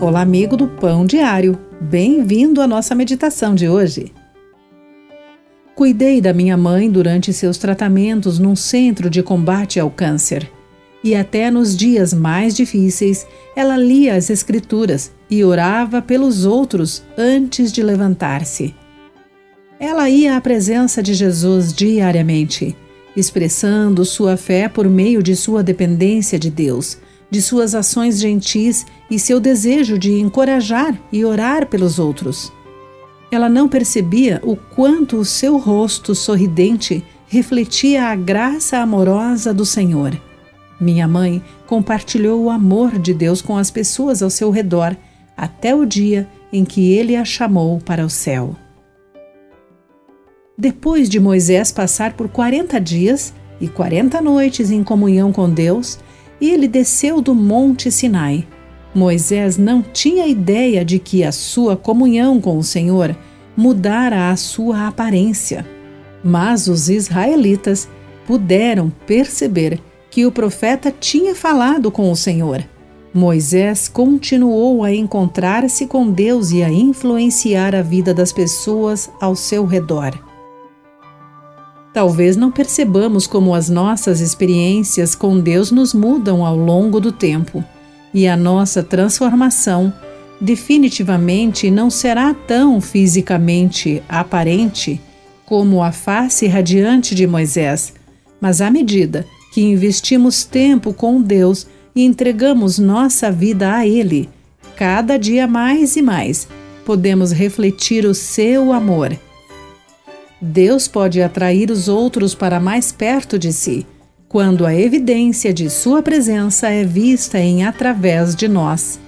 Olá, amigo do Pão Diário. Bem-vindo à nossa meditação de hoje. Cuidei da minha mãe durante seus tratamentos num centro de combate ao câncer. E até nos dias mais difíceis, ela lia as Escrituras e orava pelos outros antes de levantar-se. Ela ia à presença de Jesus diariamente, expressando sua fé por meio de sua dependência de Deus de suas ações gentis e seu desejo de encorajar e orar pelos outros. Ela não percebia o quanto o seu rosto sorridente refletia a graça amorosa do Senhor. Minha mãe compartilhou o amor de Deus com as pessoas ao seu redor até o dia em que ele a chamou para o céu. Depois de Moisés passar por 40 dias e 40 noites em comunhão com Deus, e ele desceu do Monte Sinai. Moisés não tinha ideia de que a sua comunhão com o Senhor mudara a sua aparência. Mas os israelitas puderam perceber que o profeta tinha falado com o Senhor. Moisés continuou a encontrar-se com Deus e a influenciar a vida das pessoas ao seu redor. Talvez não percebamos como as nossas experiências com Deus nos mudam ao longo do tempo, e a nossa transformação definitivamente não será tão fisicamente aparente como a face radiante de Moisés, mas à medida que investimos tempo com Deus e entregamos nossa vida a Ele, cada dia mais e mais podemos refletir o seu amor Deus pode atrair os outros para mais perto de si, quando a evidência de Sua presença é vista em através de nós.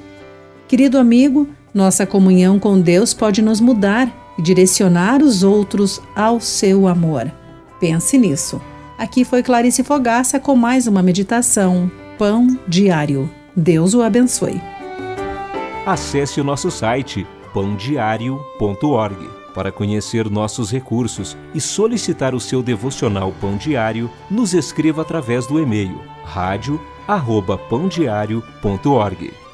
Querido amigo, nossa comunhão com Deus pode nos mudar e direcionar os outros ao seu amor. Pense nisso. Aqui foi Clarice Fogaça com mais uma meditação Pão Diário. Deus o abençoe. Acesse o nosso site pãodiario.org para conhecer nossos recursos e solicitar o seu devocional Pão Diário, nos escreva através do e-mail rádio@pãodiario.org.